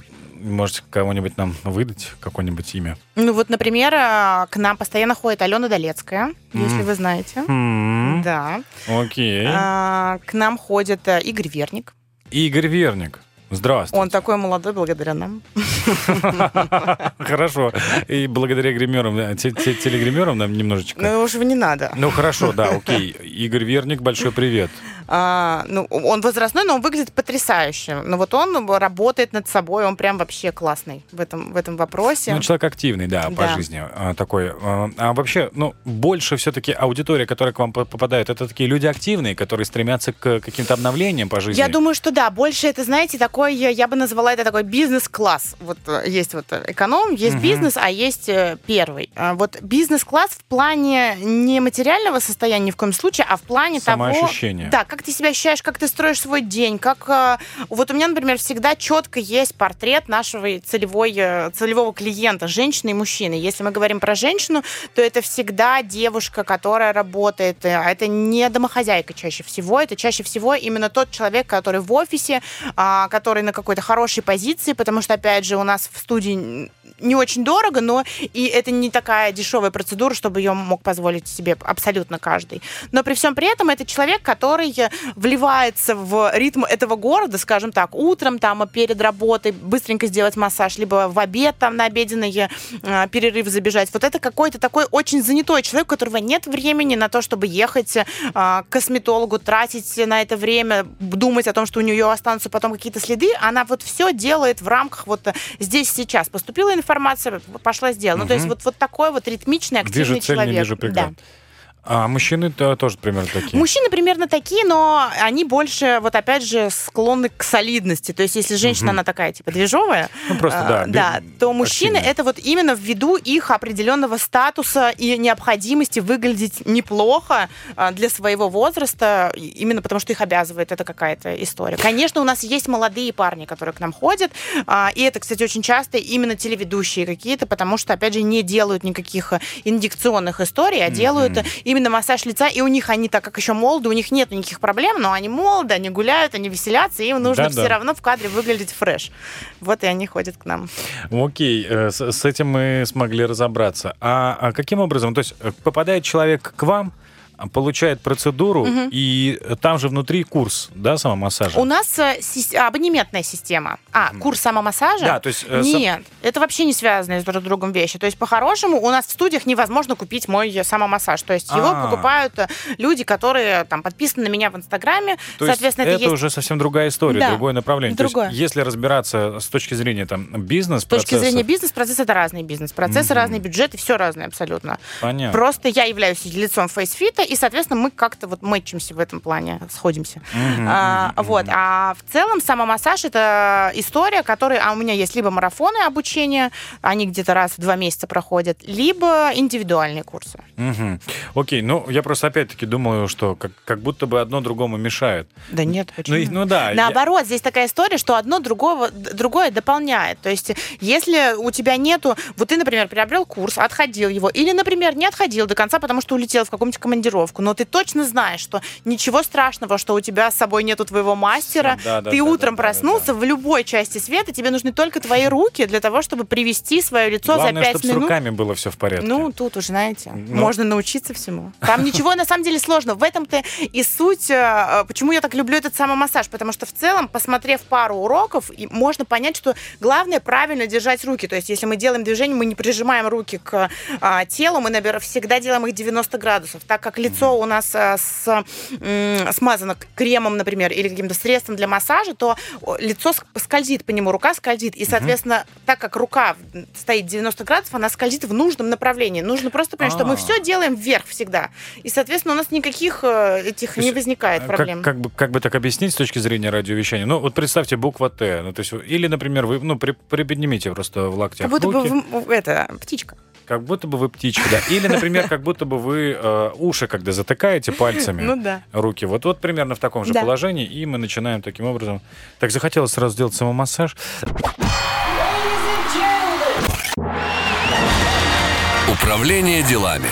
э, можете кого-нибудь нам выдать, какое-нибудь имя? Ну вот, например, а, к нам постоянно ходит Алена Долецкая, если М. вы знаете. М, Да. Окей. А, К нам ходит э, Игорь Верник. Игорь Верник. Здравствуйте. Он такой молодой благодаря нам. Хорошо. И благодаря гримерам, э, те- те- телегримерам нам немножечко. Ну уж не надо. Ну хорошо, да, окей. Игорь Верник, большой привет. А, ну, он возрастной, но он выглядит потрясающе. Но вот он работает над собой, он прям вообще классный в этом, в этом вопросе. Ну, человек активный, да, по Да. жизни а, такой. А а вообще, ну, больше все-таки аудитория, которая к вам по- попадает, это такие люди активные, которые стремятся к каким-то обновлениям по жизни. Я думаю, что да, больше это, знаете, такой, я бы назвала это такой бизнес-класс. Вот э, есть вот э, эконом, есть Мгм. бизнес, а есть э, первый. Вот бизнес-класс в плане не материального состояния ни в коем случае, а в плане того... Самоощущение. Да, как ты себя ощущаешь, как ты строишь свой день, как... э, Вот у меня, например, всегда четко есть портрет нашего целевой, э, целевого клиента, женщины и мужчины. Если мы говорим про женщину, то это всегда девушка, которая работает. э, а Это не домохозяйка чаще всего, это чаще всего именно тот человек, который в офисе, а, который на какой-то хорошей позиции, потому что, опять же, у нас в студии не очень дорого, но и это не такая дешевая процедура, чтобы ее мог позволить себе абсолютно каждый. Но при всем при этом это человек, который вливается в ритм этого города, скажем так, утром там перед работой быстренько сделать массаж, либо в обед там на обеденный э, перерыв забежать. Вот это какой-то такой очень занятой человек, у которого нет времени на то, чтобы ехать э, к косметологу, тратить на это время, думать о том, что у нее останутся потом какие-то следы. Она вот все делает в рамках вот здесь сейчас. Поступила информация, пошла сделала. Ну, то есть вот, вот такой вот ритмичный, активный Вижу цель, человек. не вижу Да. А мужчины то- тоже примерно такие. Мужчины примерно такие, но они больше, вот опять же, склонны к солидности. То есть, если женщина, Мгм. она такая, типа, движовая, Ну, просто, а, да, бе- да, то мужчины активные. это вот именно ввиду их определенного статуса и необходимости выглядеть неплохо а, для своего возраста, именно потому что их обязывает это какая-то история. Конечно, у нас есть молодые парни, которые к нам ходят, а, и это, кстати, очень часто именно телеведущие какие-то, потому что, опять же, не делают никаких инъекционных историй, а делают а, именно массаж лица, и у них они, так как еще молоды, у них нет никаких проблем, но они молоды, они гуляют, они веселятся, и им нужно Да-да. все равно в кадре выглядеть фреш. Вот и они ходят к нам. Окей, э, с, с этим мы смогли разобраться. А, а каким образом? То есть э, попадает человек к вам, получает процедуру, Мгм. и там же внутри курс, да, самомассажа? У нас э, сис- абонементная система. А, курс самомассажа? Да, то есть... э, сам- Нет, это вообще не связанные друг с другом вещи. То есть, по-хорошему, у нас в студиях невозможно купить мой самомассаж. То есть, его А. покупают э, люди, которые там подписаны на меня в Инстаграме. То Соответственно, это, это, есть уже совсем другая история, Да, другое направление. другое. То есть если разбираться с точки зрения там бизнес с точки зрения бизнес-процесса это разный бизнес. Процессы Мгм. разные, бюджеты, все разное абсолютно. понятно. Просто я являюсь лицом фейсфита, и, соответственно, мы как-то вот мэтчимся в этом плане, сходимся. Мгм, А, вот. А в целом самомассаж это история, которая... А у меня есть либо марафоны обучения, они где-то раз в два месяца проходят, либо индивидуальные курсы. Мгм. Окей, ну я просто опять-таки думаю, что как, как будто бы одно другому мешает. Да нет, Ну, почему? и- ну да. я- Наоборот, здесь такая история, что одно другого, другое дополняет. То есть, если у тебя нету... Вот ты, например, приобрел курс, отходил его, или, например, не отходил до конца, потому что улетел в какую-нибудь командировку, маскировку, но ты точно знаешь, что ничего страшного, что у тебя с собой нету твоего мастера. Да, да, ты да, утром да, да, проснулся да. в любой части света, тебе нужны только твои руки для того, чтобы привести свое лицо Главное, за 5 чтобы с минут. руками было все в порядке. Ну, тут уже, знаете, Ну. можно научиться всему. Там ничего на самом деле сложного. В этом-то и суть, э, почему я так люблю этот самомассаж. Потому что в целом, посмотрев пару уроков, можно понять, что главное правильно держать руки. То есть, если мы делаем движение, мы не прижимаем руки к а, телу, мы, наверное, всегда делаем их 90 градусов. Так как лицо у нас а, с, смазано кремом, например, или каким-то средством для массажа, то лицо ск- скользит по нему, рука скользит. И, соответственно, так как рука стоит 90 градусов, она скользит в нужном направлении. Нужно просто понять, что мы А. все делаем вверх всегда. И, соответственно, у нас никаких э, этих То не возникает Э, проблем. Как, как, бы, как бы так объяснить с точки зрения радиовещания? Ну, вот представьте буква Т. Ну, то есть, или, например, вы ну, при- приподнимите просто в локтях Как будто бы руки, в- это птичка. как будто бы вы птичка, да. Или, например, как будто бы вы э, уши, когда затыкаете пальцами. Ну да. руки. Вот, вот примерно в таком же Да. положении, и мы начинаем таким образом. Так захотелось сразу сделать самомассаж. Управление делами.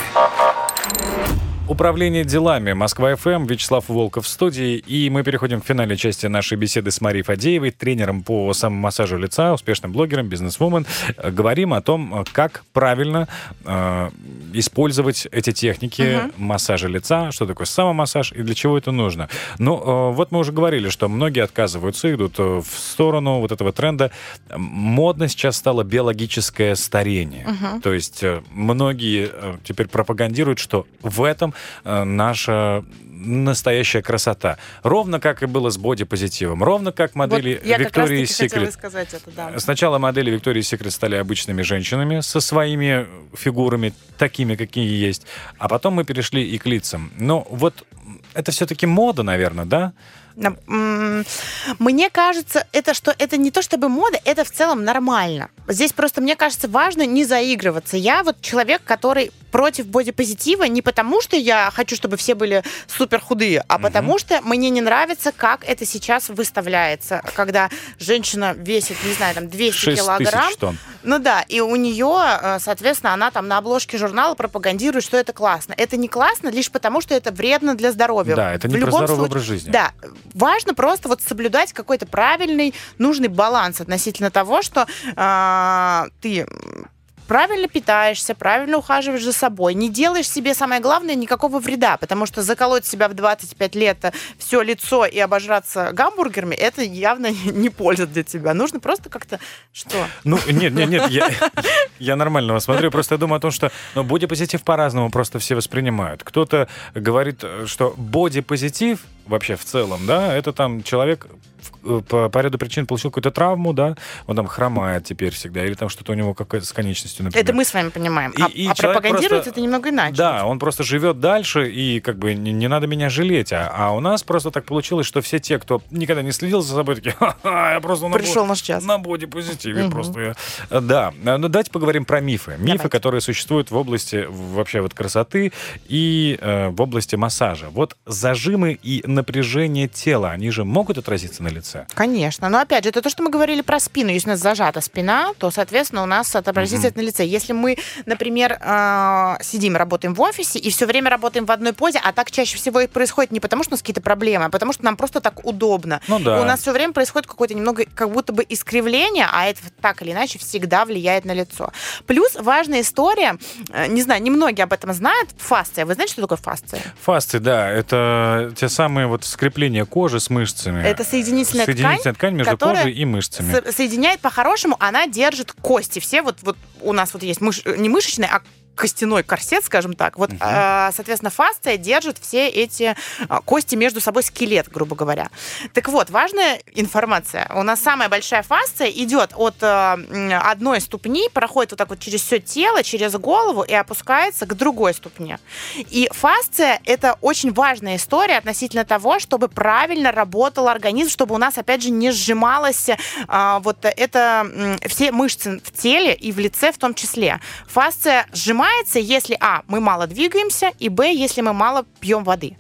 Управление делами. Москва ФМ. Вячеслав Волков в студии. И мы переходим к финальной части нашей беседы с Марией Фадеевой, тренером по самомассажу лица, успешным блогером, бизнесвумен. Говорим о том, как правильно э, использовать эти техники массажа лица, что такое самомассаж и для чего это нужно. Ну, э, вот мы уже говорили, что многие отказываются, идут э, в сторону вот этого тренда. Модно сейчас стало биологическое старение. То есть э, многие э, теперь пропагандируют, что в этом э, наша настоящая красота. Ровно как и было с бодипозитивом. Ровно как модели вот Виктории Секрет. это, да. Сначала модели Виктории Секрет стали обычными женщинами со своими фигурами, такими, какие есть. А потом мы перешли и к лицам. Но вот это все-таки мода, наверное, да? Мне кажется, это что это не то чтобы мода, это в целом нормально. Здесь просто мне кажется важно не заигрываться. Я вот человек, который против бодипозитива не потому, что я хочу, чтобы все были супер худые, а потому что мне не нравится, как это сейчас выставляется, когда женщина весит, не знаю, там 200 6 килограмм. тонн. Ну да, и у нее, э, соответственно, она там на обложке журнала пропагандирует, что это классно. Это не классно лишь потому, что это вредно для здоровья. Да, это В не про любом здоровый случае- образ жизни. Да, важно просто вот соблюдать какой-то правильный, нужный баланс относительно того, что а, ты правильно питаешься, правильно ухаживаешь за собой, не делаешь себе, самое главное, никакого вреда, потому что заколоть себя в 25 лет все лицо и обожраться гамбургерами, это явно не польза для тебя. Нужно просто как-то что? Ну, нет, нет, нет, я, я нормально вас смотрю, просто я думаю о том, что ну, бодипозитив по-разному просто все воспринимают. Кто-то говорит, э, что бодипозитив вообще в целом, да, это там человек в- э, по, по ряду причин получил какую-то травму, да, он там хромает теперь всегда, или там что-то у него какое-то с конечностью, например. Это мы с вами понимаем. И- а и а пропагандируется просто- это немного иначе. Да, он просто живет дальше, и как бы не, не надо меня жалеть. А, а у нас просто так получилось, что все те, кто никогда не следил за собой, такие, «Ха-ха, я просто на, Пришел бо- наш час. на бодипозитиве Мгм. просто. Я... Э, Да, Э, ну давайте поговорим про мифы. Мифы, Давайте. которые существуют в области вообще вот красоты и э, в области массажа. Вот зажимы и напряжение тела, они же могут отразиться на лице? Конечно. Но опять же, это то, что мы говорили про спину. Если у нас зажата спина, то, соответственно, у нас отобразится это на лице. Если мы, например, э, сидим, работаем в офисе и все время работаем в одной позе, а так чаще всего и происходит не потому, что у нас какие-то проблемы, а потому что нам просто так удобно. Ну да. И у нас все время происходит какое-то немного как будто бы искривление, а это так или иначе всегда влияет на лицо. Плюс важная история, э, не знаю, немногие об этом знают, фасция. Вы знаете, что такое фасция? Фасты, да, это те самые вот скрепления кожи с мышцами. Это соединительная ткань, Соединительная ткань между которая кожей и мышцами. со- соединяет по-хорошему, она держит кости. Все вот, вот у нас вот есть мыш- не мышечный, а костяной корсет, скажем так. Вот, а, соответственно, фасция держит все эти а, кости между собой, скелет, грубо говоря. Так вот, важная информация. У нас самая большая фасция идет от а, одной ступни, проходит вот так вот через все тело, через голову и опускается к другой ступне. И фасция — это очень важная история относительно того, чтобы правильно работал организм, чтобы у нас, опять же, не сжималось вот это все мышцы в теле и в лице в том числе. Фасция сжимается, если, а, мы мало двигаемся, и, б, если мы мало пьем воды.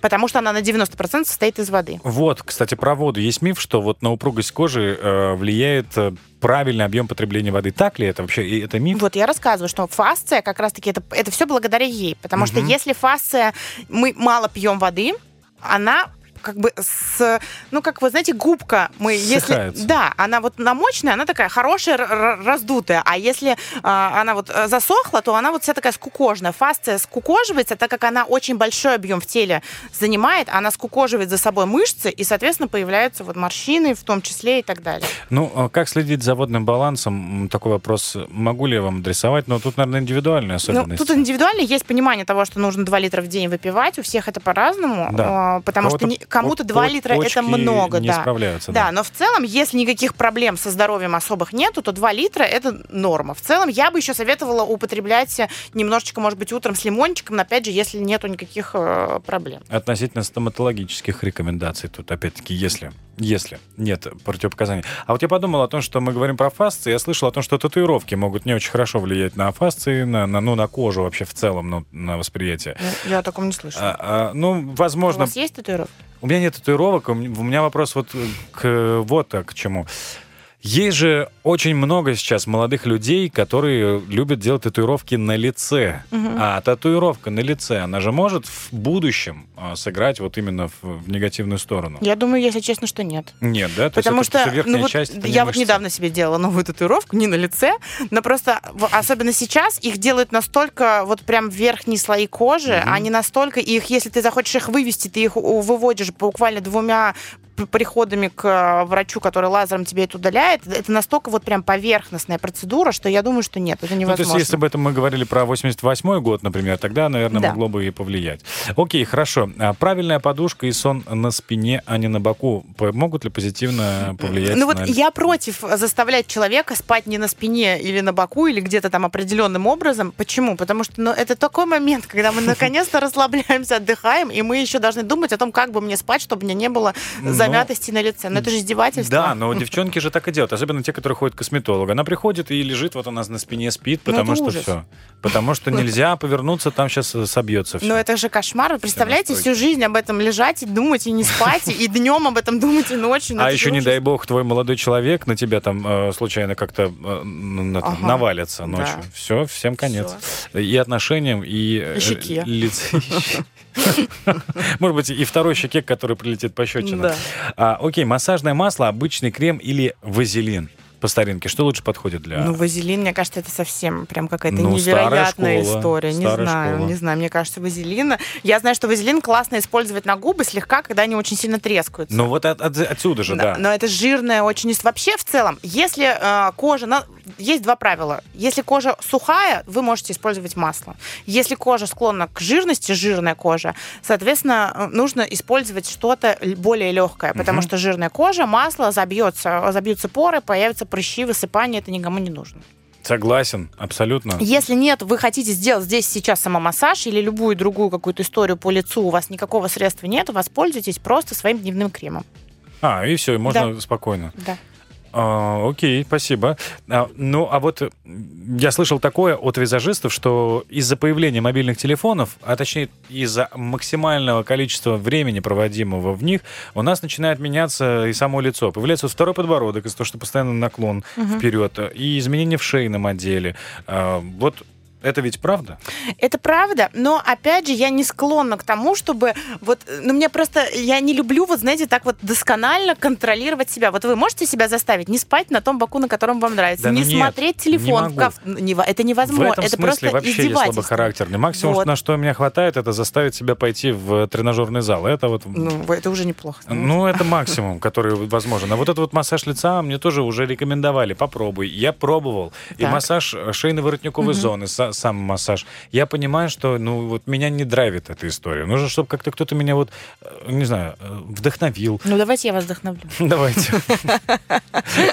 потому что она на 90% состоит из воды. Вот, кстати, про воду. Есть миф, что вот на упругость кожи э, влияет э, правильный объем потребления воды. Так ли это вообще? И это миф? Вот я рассказываю, что фасция как раз-таки это, это все благодаря ей. Потому что Мгм. если фасция, мы мало пьем воды, она как бы с, ну, как вы знаете, губка, мы, если, Ссыхается. да, она вот намоченная, она такая хорошая, раздутая, а если а, она вот э, засохла, то она вот вся такая скукожная. Фасция скукоживается, так как она очень большой объем в теле занимает, она скукоживает за собой мышцы, и, соответственно, появляются вот морщины, в том числе и так далее. Ну, а как следить за водным балансом? Такой вопрос могу ли я вам адресовать? Но тут, наверное, индивидуальная Ну, особенность. тут индивидуально есть понимание того, что нужно 2 литра в день выпивать. У всех это по-разному. Да. а, Потому что не- кому-то 2 по- литра это много. не да. справляются. Да, но в целом, если никаких проблем со здоровьем особых нету, то 2 литра это норма. В целом, я бы еще советовала употреблять немножечко, может быть, утром с лимончиком, но опять же, если нету никаких э, проблем. Относительно стоматологических рекомендаций, тут опять-таки, если, если нет противопоказаний. А вот я подумал о том, что мы говорим про фасции, я слышал о том, что татуировки могут не очень хорошо влиять на фасции, на, на- ну, на кожу вообще в целом, ну, на восприятие. Я о таком не слышала. А, а, ну, У возможно, вас есть татуировка? У меня нет татуировок, у меня, вопрос вот к вот к чему. Есть же очень много сейчас молодых людей, которые любят делать татуировки на лице. Мгм. А татуировка на лице, она же может в будущем а, сыграть вот именно в, в негативную сторону. Я думаю, если честно, что нет. Нет, да? То есть Потому это что, ну вот, часть, я вот недавно себе делала новую татуировку, не на лице, но просто, особенно сейчас, их делают настолько, вот прям верхние слои кожи, Мгм. они настолько, их, если ты захочешь их вывести, ты их выводишь буквально двумя приходами к э, врачу, который лазером тебе это удаляет, это настолько вот прям поверхностная процедура, что я думаю, что нет, это Ну, то невозможно. есть, если бы это мы говорили про 88 год, например, тогда, наверное, Да. могло бы и повлиять. Окей, хорошо. А правильная подушка и сон на спине, а не на боку, могут ли позитивно повлиять Ну вот на... я против заставлять человека спать не на спине или на боку, или где-то там определенным образом. Почему? Потому что ну, это такой момент, когда мы наконец-то расслабляемся, отдыхаем, и мы еще должны думать о том, как бы мне спать, чтобы меня не было Ну, замятости на лице. Но это же издевательство. Да, но девчонки же так и делают, особенно те, которые ходят к косметологу. Она приходит и лежит вот у нас на спине, спит, Ну, потому что ужас. все. Потому что нельзя повернуться, там сейчас собьется все. Но это же кошмар. Вы представляете, всю жизнь об этом лежать и думать, и не спать, и днем об этом думать, и ночью. А еще, не дай бог, твой молодой человек на тебя там э, случайно как-то э, навалится ночью. Все, всем конец. И отношениям, и... э, лице. Может быть, и второй щеке, который прилетит по щечину. Да. А, окей, массажное масло, обычный крем или вазелин? По старинке, что лучше подходит для... Ну, вазелин, мне кажется, это совсем прям какая-то Ну, невероятная школа, история. Не знаю, школа. не знаю. Мне кажется, вазелина. Я знаю, что вазелин классно использовать на губы слегка, когда они очень сильно трескаются. Ну вот от- от- отсюда же, да. Но это жирная очень... Вообще, в целом, если э, кожа... на- Есть два правила. Если кожа сухая, вы можете использовать масло. Если кожа склонна к жирности, жирная кожа, соответственно, э, нужно использовать что-то более легкое, потому Мгм. что жирная кожа, масло забьется, забьются поры, появятся прыщи, высыпания, это никому не нужно. Согласен, абсолютно. Если нет, вы хотите сделать здесь сейчас самомассаж или любую другую какую-то историю по лицу, у вас никакого средства нет, воспользуйтесь просто своим дневным кремом. А, и все, можно спокойно. Да. А, окей, спасибо. А, ну, а вот э, я слышал такое от визажистов, что из-за появления мобильных телефонов, а точнее из-за максимального количества времени, проводимого в них, у нас начинает меняться и само лицо. Появляется второй подбородок из-за того, что постоянно наклон вперед, и изменения в шейном отделе. А, вот это ведь правда? Это правда, но опять же я не склонна к тому, чтобы вот, ну мне просто я не люблю вот знаете так вот досконально контролировать себя. Вот вы можете себя заставить не спать на том боку, на котором вам нравится, Да ну не нет, смотреть телефон, не в каф- не это В невозможно, этом это смысле просто вообще я слабохарактерный. Максимум, Вот. на что меня хватает, это заставить себя пойти в тренажерный зал. Это вот Ну это уже неплохо. Ну, это максимум, который возможен. А вот этот вот массаж лица мне тоже уже рекомендовали. Попробуй. Я пробовал. И массаж шейно-воротниковой зоны, са- сам массаж. Я понимаю, что, ну, вот меня не драйвит эта история. Нужно, чтобы как-то кто-то меня вот, э, не знаю, э, вдохновил. Ну давайте я вас вдохновлю. Давайте.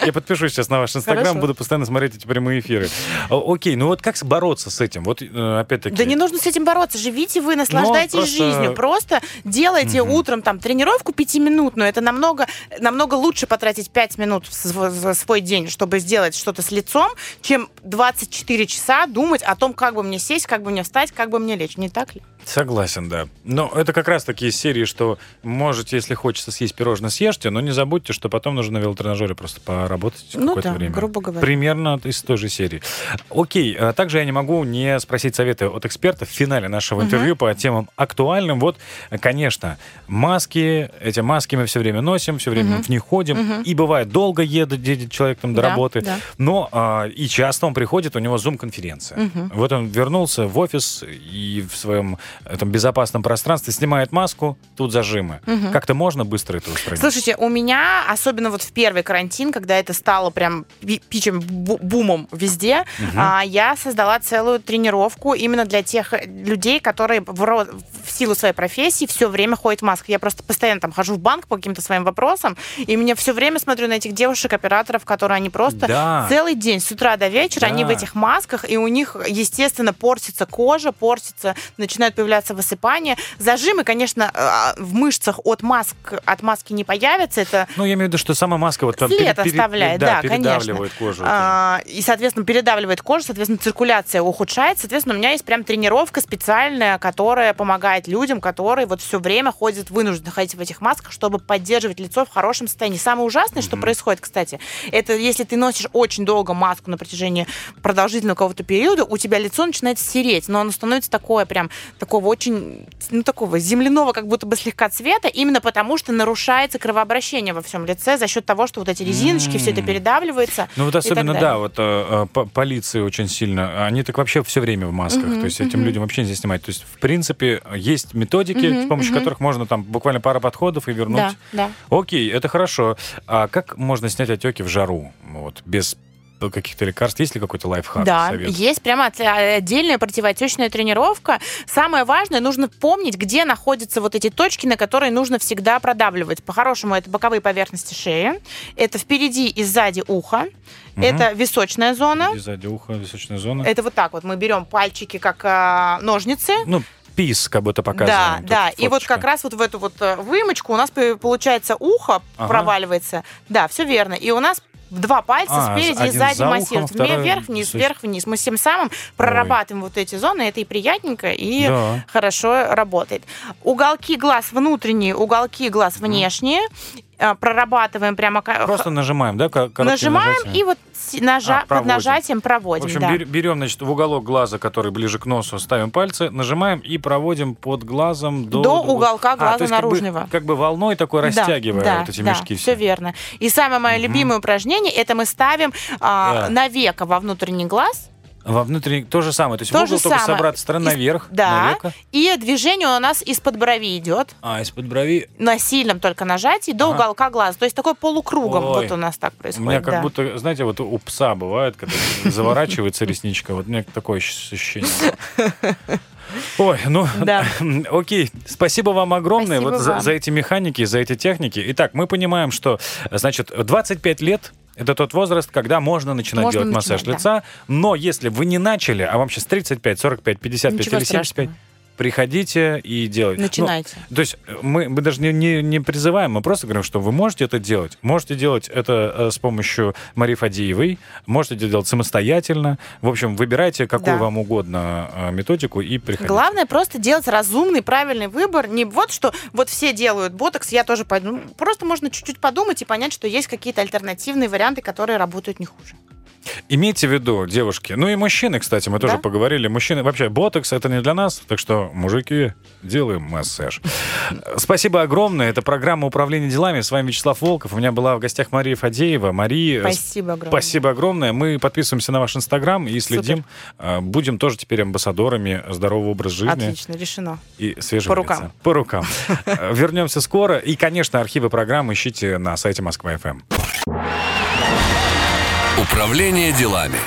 Я подпишусь сейчас на ваш инстаграм, буду постоянно смотреть эти прямые эфиры. Окей, ну вот как бороться с этим? Вот э, опять-таки... Да не нужно с этим бороться. Живите вы, наслаждайтесь Ну, жизнью. Просто делайте утром там тренировку пятиминутную. Это намного, намного лучше потратить 5 минут за свой день, чтобы сделать что-то с лицом, чем 24 часа думать о том, том, как бы мне сесть, как бы мне встать, как бы мне лечь. Не так ли? Согласен, да. Но это как раз такие серии, что можете, если хочется съесть пирожное, съешьте, но не забудьте, что потом нужно на велотренажере просто поработать Ну какое-то да, время. грубо говоря. Примерно из той же серии. Окей, а также я не могу не спросить советы от экспертов в финале нашего интервью по темам актуальным. Вот, конечно, маски, эти маски мы все время носим, все время в них ходим, и бывает долго едет, человек там до Да, работы, да. но а, и часто он приходит, у него зум-конференция. Вот он вернулся в офис и в своем этом безопасном пространстве снимает маску, тут зажимы. Как-то можно быстро это устранить? Слушайте, у меня, особенно вот в первый карантин, когда это стало прям пичем бу- бумом везде, а, я создала целую тренировку именно для тех э, людей, которые в, в силу своей профессии все время ходят в масках. Я просто постоянно там хожу в банк по каким-то своим вопросам, и мне все время смотрю на этих девушек-операторов, которые они просто Да. целый день с утра до вечера, они в Да. этих масках, и у них, естественно, портится кожа, портится, начинают появляться высыпания. Зажимы, конечно, э, в мышцах от маск от маски не появятся. Это Ну, я имею в виду, что сама маска вот там След пере- пере- оставляет, да, передавливает конечно. кожу. А, и, соответственно, передавливает кожу, соответственно, циркуляция ухудшается. Соответственно, у меня есть прям тренировка специальная, которая помогает людям, которые вот все время ходят вынуждены ходить в этих масках, чтобы поддерживать лицо в хорошем состоянии. Самое ужасное, что происходит, кстати, это если ты носишь очень долго маску на протяжении продолжительного какого-то периода, у тебя лицо начинает сереть, но оно становится такое прям, такого очень, ну, такого земляного как будто бы слегка цвета, именно потому что нарушается кровообращение во всем лице за счет того, что вот эти резиночки, все это передавливается. Ну вот особенно, да, вот э, э, по- полиции очень сильно, они так вообще все время в масках, Мгм, то есть этим мгм. людям вообще нельзя снимать. То есть, в принципе, есть методики, Мгм, с помощью мгм. которых можно там буквально пара подходов и вернуть. Да, да. Окей, это хорошо. А как можно снять отеки в жару, вот, без каких-то лекарств? Есть ли какой-то лайфхак? Да, совет? есть прямо от- отдельная противоотечная тренировка. Самое важное, нужно помнить, где находятся вот эти точки, на которые нужно всегда продавливать. По-хорошему, это боковые поверхности шеи, это впереди и сзади уха, Мгм. это височная зона. И Сзади уха, височная зона. Это вот так вот мы берем пальчики как а, ножницы. Ну, пис как будто Да, показываем. тут да. И вот фоточка. как раз вот в эту вот э, вымочку у нас получается ухо Ага. проваливается. Да, все верно. И у нас два пальца А, спереди и сзади за ухом, массируют. второй Вверх-вниз, височный. вверх-вниз. Мы тем самым прорабатываем вот эти зоны. Это и приятненько, и Да. хорошо работает. Уголки глаз внутренние, уголки глаз внешние. э, Прорабатываем прямо... Просто нажимаем, да, Нажимаем нажатием? и вот нажа- А, под проводим. нажатием В проводим. общем, да. бер- берем, значит, в уголок глаза, который ближе к носу, ставим пальцы, нажимаем и проводим под глазом до... До уголка А, глаза то есть как бы- наружного. Как бы, волной такой Да, растягивая да, вот эти да, мешки все все. верно. И самое мое любимое упражнение это мы ставим а, Да. на веко во внутренний глаз. Во внутренний то же самое. То есть То в угол же только самое. обратной стороны Из- наверх, да. навека. И движение у нас из-под брови идет. А, из-под брови. На сильном только нажатии до Ага. уголка глаза. То есть такой полукругом Ой. вот у нас так У происходит. меня как да. будто, знаете, вот у пса бывает, когда заворачивается ресничка. Вот у меня такое ощущение. Ой, ну, Да. окей. Спасибо вам огромное Спасибо вот за, вам. за эти механики, за эти техники. Итак, мы понимаем, что, значит, 25 лет это тот возраст, когда можно начинать Можно делать массаж начинать, лица. Но если вы не начали, а вам сейчас 35, 45, 55 Ничего или 75, страшного. Приходите и делайте. Ну, Начинайте. то есть э, мы, мы даже не, не, не призываем, мы просто говорим, что вы можете это делать. Можете делать это э, с помощью Марии Фадеевой, можете это делать самостоятельно. В общем, выбирайте какую Да. вам угодно э, методику и приходите. Главное просто делать разумный, правильный выбор. Не вот что вот все делают ботокс, я тоже пойду. Ну, Просто можно чуть-чуть подумать и понять, что есть какие-то альтернативные варианты, которые работают не хуже. Имейте в виду, девушки, ну и мужчины, кстати, мы тоже Да? поговорили. Мужчины, вообще, ботокс это не для нас, так что, мужики, делаем массаж. Спасибо огромное. Это программа управления делами. С вами Вячеслав Волков. У меня была в гостях Мария Фадеева. Мария, Спасибо огромное. Спасибо огромное. Мы подписываемся на ваш инстаграм и следим. А, Будем тоже теперь амбассадорами здорового образа жизни Отлично, решено. и свежего По лица. рукам. По рукам. Вернемся скоро. И, конечно, архивы программы ищите на сайте Москва ФМ. Управление делами.